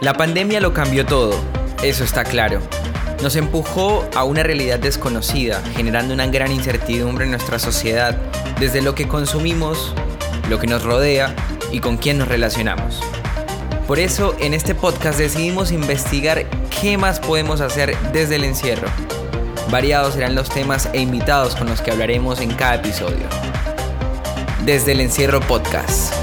La pandemia lo cambió todo, eso está claro. Nos empujó a una realidad desconocida, generando una gran incertidumbre en nuestra sociedad, desde lo que consumimos, lo que nos rodea y con quién nos relacionamos. Por eso, en este podcast decidimos investigar qué más podemos hacer desde el encierro. Variados serán los temas e invitados con los que hablaremos en cada episodio. Desde el encierro podcast.